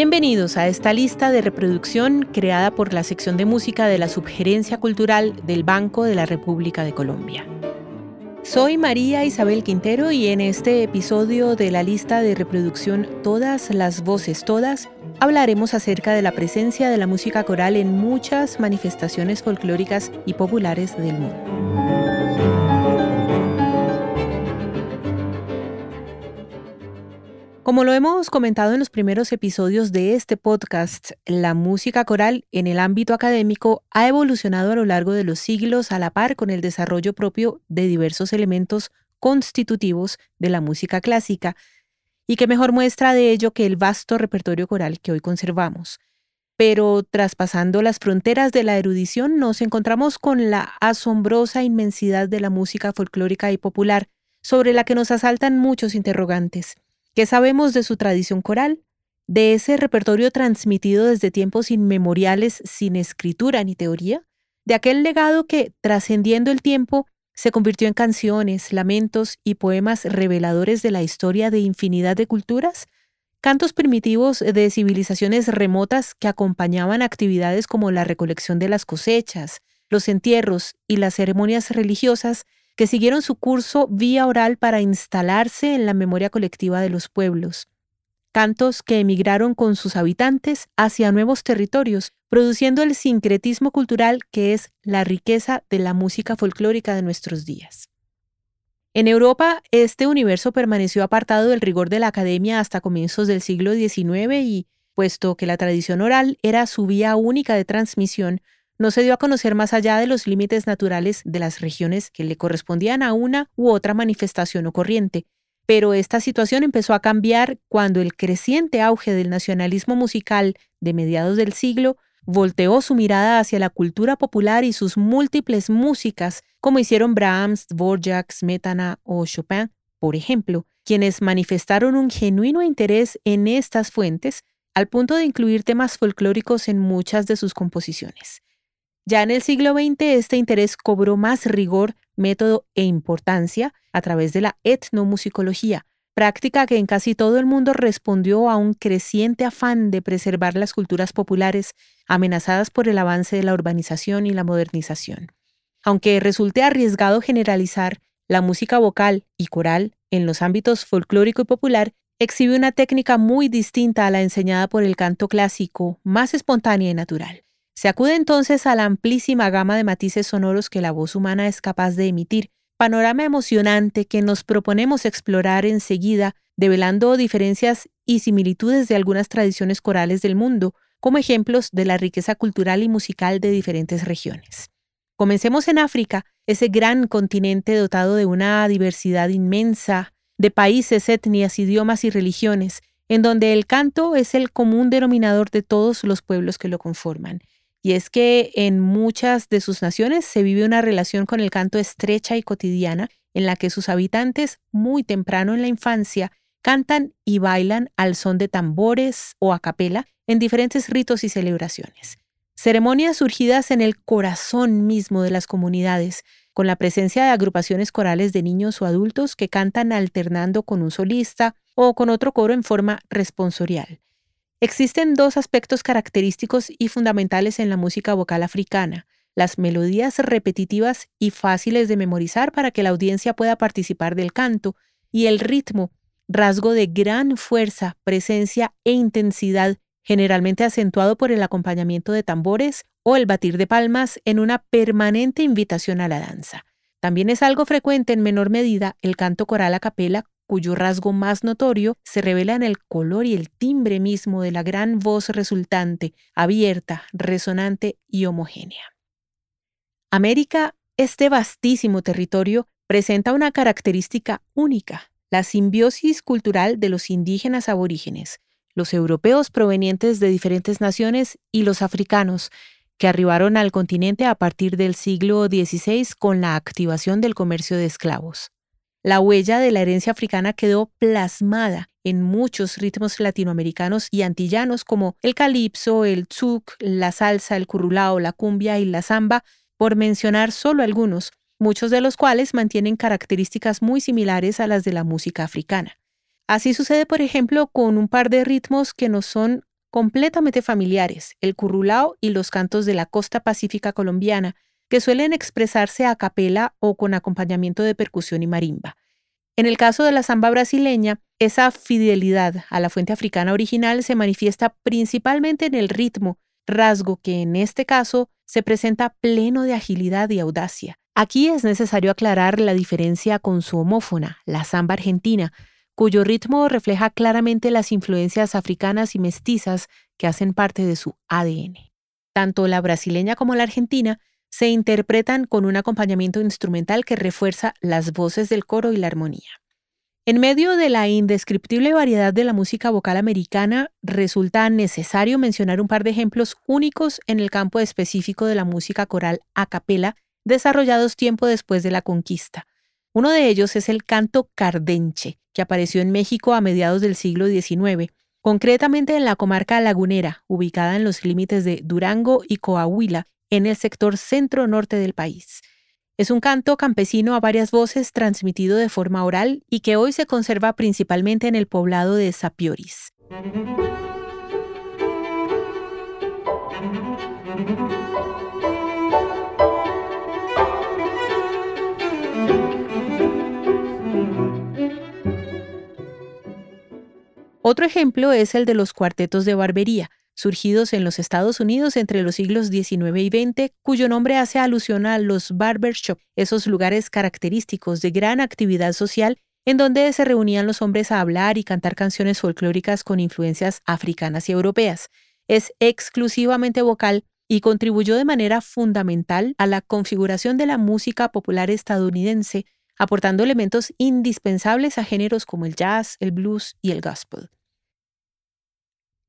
Bienvenidos a esta lista de reproducción creada por la sección de música de la Subgerencia Cultural del Banco de la República de Colombia. Soy María Isabel Quintero y en este episodio de la lista de reproducción Todas las voces, todas, hablaremos acerca de la presencia de la música coral en muchas manifestaciones folclóricas y populares del mundo. Como lo hemos comentado en los primeros episodios de este podcast, la música coral en el ámbito académico ha evolucionado a lo largo de los siglos a la par con el desarrollo propio de diversos elementos constitutivos de la música clásica, y que mejor muestra de ello que el vasto repertorio coral que hoy conservamos. Pero traspasando las fronteras de la erudición nos encontramos con la asombrosa inmensidad de la música folclórica y popular, sobre la que nos asaltan muchos interrogantes. ¿Qué sabemos de su tradición coral? ¿De ese repertorio transmitido desde tiempos inmemoriales sin escritura ni teoría? ¿De aquel legado que, trascendiendo el tiempo, se convirtió en canciones, lamentos y poemas reveladores de la historia de infinidad de culturas? Cantos primitivos de civilizaciones remotas que acompañaban actividades como la recolección de las cosechas, los entierros y las ceremonias religiosas que siguieron su curso vía oral para instalarse en la memoria colectiva de los pueblos. Cantos que emigraron con sus habitantes hacia nuevos territorios, produciendo el sincretismo cultural que es la riqueza de la música folclórica de nuestros días. En Europa, este universo permaneció apartado del rigor de la academia hasta comienzos del siglo XIX y, puesto que la tradición oral era su vía única de transmisión, no se dio a conocer más allá de los límites naturales de las regiones que le correspondían a una u otra manifestación o corriente. Pero esta situación empezó a cambiar cuando el creciente auge del nacionalismo musical de mediados del siglo volteó su mirada hacia la cultura popular y sus múltiples músicas, como hicieron Brahms, Dvorak, Smetana o Chopin, por ejemplo, quienes manifestaron un genuino interés en estas fuentes al punto de incluir temas folclóricos en muchas de sus composiciones. Ya en el siglo XX este interés cobró más rigor, método e importancia a través de la etnomusicología, práctica que en casi todo el mundo respondió a un creciente afán de preservar las culturas populares amenazadas por el avance de la urbanización y la modernización. Aunque resulte arriesgado generalizar, la música vocal y coral en los ámbitos folclórico y popular exhibe una técnica muy distinta a la enseñada por el canto clásico, más espontánea y natural. Se acude entonces a la amplísima gama de matices sonoros que la voz humana es capaz de emitir, panorama emocionante que nos proponemos explorar enseguida, develando diferencias y similitudes de algunas tradiciones corales del mundo, como ejemplos de la riqueza cultural y musical de diferentes regiones. Comencemos en África, ese gran continente dotado de una diversidad inmensa de países, etnias, idiomas y religiones, en donde el canto es el común denominador de todos los pueblos que lo conforman y es que en muchas de sus naciones se vive una relación con el canto estrecha y cotidiana, en la que sus habitantes, muy temprano en la infancia, cantan y bailan al son de tambores o a capela en diferentes ritos y celebraciones. Ceremonias surgidas en el corazón mismo de las comunidades, con la presencia de agrupaciones corales de niños o adultos que cantan alternando con un solista o con otro coro en forma responsorial. Existen dos aspectos característicos y fundamentales en la música vocal africana, las melodías repetitivas y fáciles de memorizar para que la audiencia pueda participar del canto, y el ritmo, rasgo de gran fuerza, presencia e intensidad, generalmente acentuado por el acompañamiento de tambores o el batir de palmas en una permanente invitación a la danza. También es algo frecuente en menor medida el canto coral a capela cuyo rasgo más notorio se revela en el color y el timbre mismo de la gran voz resultante, abierta, resonante y homogénea. América, este vastísimo territorio, presenta una característica única, la simbiosis cultural de los indígenas aborígenes, los europeos provenientes de diferentes naciones y los africanos, que arribaron al continente a partir del siglo XVI con la activación del comercio de esclavos. La huella de la herencia africana quedó plasmada en muchos ritmos latinoamericanos y antillanos como el calipso, el tzuk, la salsa, el currulao, la cumbia y la samba, por mencionar solo algunos, muchos de los cuales mantienen características muy similares a las de la música africana. Así sucede, por ejemplo, con un par de ritmos que nos son completamente familiares, el currulao y los cantos de la costa pacífica colombiana, que suelen expresarse a capela o con acompañamiento de percusión y marimba. En el caso de la samba brasileña, esa fidelidad a la fuente africana original se manifiesta principalmente en el ritmo, rasgo que en este caso se presenta pleno de agilidad y audacia. Aquí es necesario aclarar la diferencia con su homófona, la samba argentina, cuyo ritmo refleja claramente las influencias africanas y mestizas que hacen parte de su ADN. Tanto la brasileña como la argentina se interpretan con un acompañamiento instrumental que refuerza las voces del coro y la armonía. En medio de la indescriptible variedad de la música vocal americana, resulta necesario mencionar un par de ejemplos únicos en el campo específico de la música coral a capela, desarrollados tiempo después de la conquista. Uno de ellos es el canto cardenche, que apareció en México a mediados del siglo XIX, concretamente en la comarca lagunera, ubicada en los límites de Durango y Coahuila, en el sector centro-norte del país. Es un canto campesino a varias voces transmitido de forma oral y que hoy se conserva principalmente en el poblado de Sapioris. Otro ejemplo es el de los cuartetos de barbería, surgidos en los Estados Unidos entre los siglos XIX y XX, cuyo nombre hace alusión a los barbershop, esos lugares característicos de gran actividad social en donde se reunían los hombres a hablar y cantar canciones folclóricas con influencias africanas y europeas. Es exclusivamente vocal y contribuyó de manera fundamental a la configuración de la música popular estadounidense, aportando elementos indispensables a géneros como el jazz, el blues y el gospel.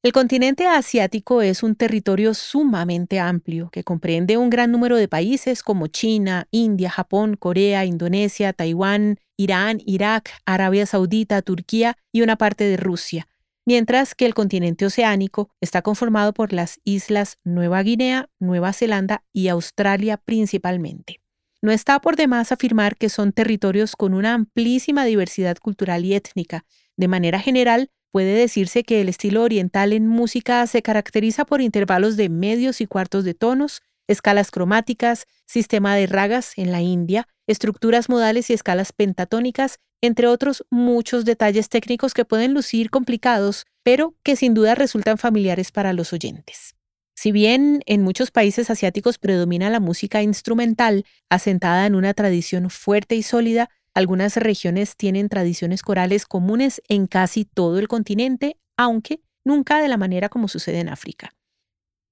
El continente asiático es un territorio sumamente amplio que comprende un gran número de países como China, India, Japón, Corea, Indonesia, Taiwán, Irán, Irak, Arabia Saudita, Turquía y una parte de Rusia, mientras que el continente oceánico está conformado por las islas Nueva Guinea, Nueva Zelanda y Australia principalmente. No está por demás afirmar que son territorios con una amplísima diversidad cultural y étnica. De manera general, Puede decirse que el estilo oriental en música se caracteriza por intervalos de medios y cuartos de tonos, escalas cromáticas, sistema de ragas en la India, estructuras modales y escalas pentatónicas, entre otros muchos detalles técnicos que pueden lucir complicados, pero que sin duda resultan familiares para los oyentes. Si bien en muchos países asiáticos predomina la música instrumental, asentada en una tradición fuerte y sólida, algunas regiones tienen tradiciones corales comunes en casi todo el continente, aunque nunca de la manera como sucede en África.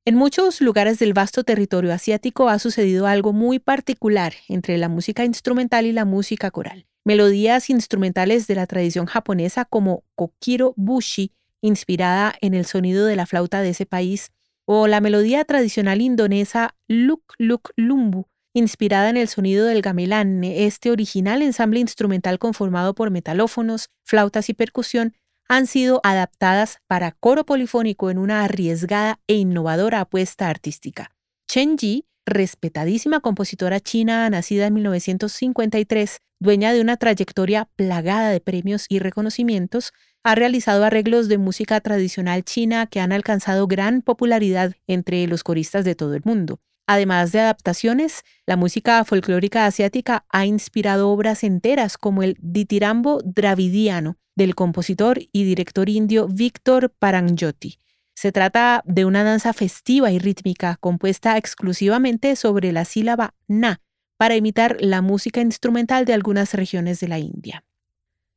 En muchos lugares del vasto territorio asiático ha sucedido algo muy particular entre la música instrumental y la música coral. Melodías instrumentales de la tradición japonesa como Kokiro Bushi, inspirada en el sonido de la flauta de ese país, o la melodía tradicional indonesa Luk Luk Lumbu, inspirada en el sonido del gamelán, este original ensamble instrumental conformado por metalófonos, flautas y percusión, han sido adaptadas para coro polifónico en una arriesgada e innovadora apuesta artística. Chen Ji, respetadísima compositora china nacida en 1953, dueña de una trayectoria plagada de premios y reconocimientos, ha realizado arreglos de música tradicional china que han alcanzado gran popularidad entre los coristas de todo el mundo. Además de adaptaciones, la música folclórica asiática ha inspirado obras enteras como el Ditirambo Dravidiano del compositor y director indio Víctor Paranjoti. Se trata de una danza festiva y rítmica compuesta exclusivamente sobre la sílaba na para imitar la música instrumental de algunas regiones de la India.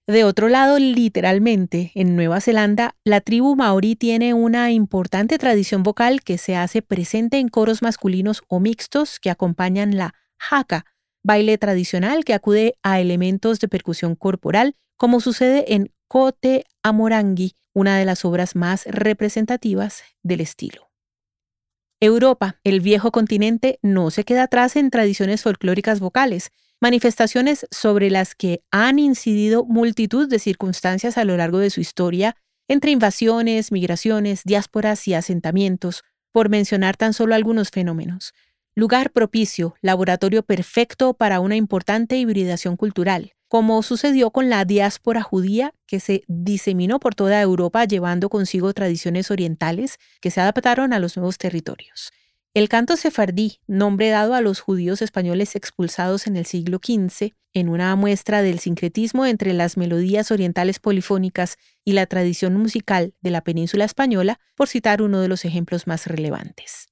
De otro lado, literalmente, en Nueva Zelanda, la tribu maorí tiene una importante tradición vocal que se hace presente en coros masculinos o mixtos que acompañan la haka, baile tradicional que acude a elementos de percusión corporal, como sucede en Kote Amorangi, una de las obras más representativas del estilo. Europa, el viejo continente, no se queda atrás en tradiciones folclóricas vocales, manifestaciones sobre las que han incidido multitud de circunstancias a lo largo de su historia, entre invasiones, migraciones, diásporas y asentamientos, por mencionar tan solo algunos fenómenos. Lugar propicio, laboratorio perfecto para una importante hibridación cultural. como sucedió con la diáspora judía que se diseminó por toda Europa llevando consigo tradiciones orientales que se adaptaron a los nuevos territorios. El canto sefardí, nombre dado a los judíos españoles expulsados en el siglo XV, en una muestra del sincretismo entre las melodías orientales polifónicas y la tradición musical de la península española, por citar uno de los ejemplos más relevantes.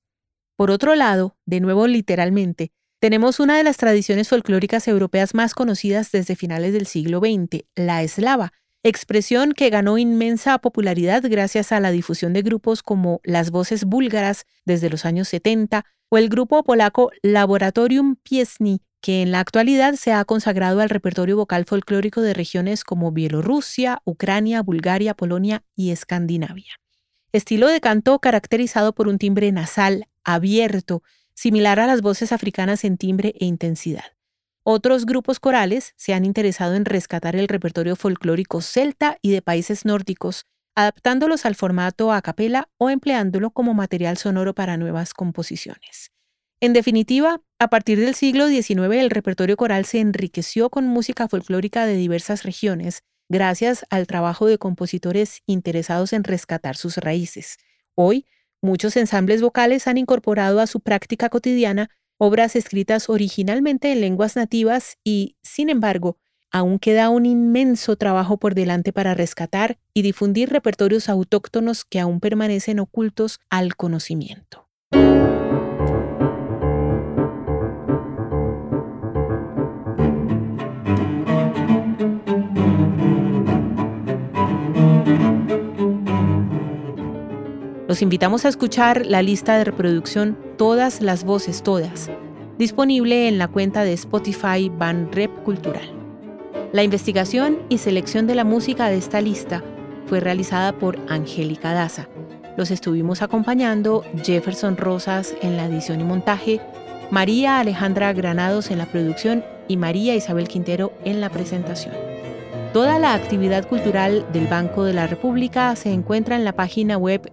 Por otro lado, de nuevo literalmente, tenemos una de las tradiciones folclóricas europeas más conocidas desde finales del siglo XX, la eslava, expresión que ganó inmensa popularidad gracias a la difusión de grupos como las voces búlgaras desde los años 70 o el grupo polaco Laboratorium Piesni, que en la actualidad se ha consagrado al repertorio vocal folclórico de regiones como Bielorrusia, Ucrania, Bulgaria, Polonia y Escandinavia. Estilo de canto caracterizado por un timbre nasal, abierto, similar a las voces africanas en timbre e intensidad. Otros grupos corales se han interesado en rescatar el repertorio folclórico celta y de países nórdicos, adaptándolos al formato a capela o empleándolo como material sonoro para nuevas composiciones. En definitiva, a partir del siglo XIX el repertorio coral se enriqueció con música folclórica de diversas regiones, gracias al trabajo de compositores interesados en rescatar sus raíces. Hoy, Muchos ensambles vocales han incorporado a su práctica cotidiana obras escritas originalmente en lenguas nativas y, sin embargo, aún queda un inmenso trabajo por delante para rescatar y difundir repertorios autóctonos que aún permanecen ocultos al conocimiento. Los invitamos a escuchar la lista de reproducción Todas las voces todas, disponible en la cuenta de Spotify Ban Rep Cultural. La investigación y selección de la música de esta lista fue realizada por Angélica Daza. Los estuvimos acompañando Jefferson Rosas en la edición y montaje, María Alejandra Granados en la producción y María Isabel Quintero en la presentación. Toda la actividad cultural del Banco de la República se encuentra en la página web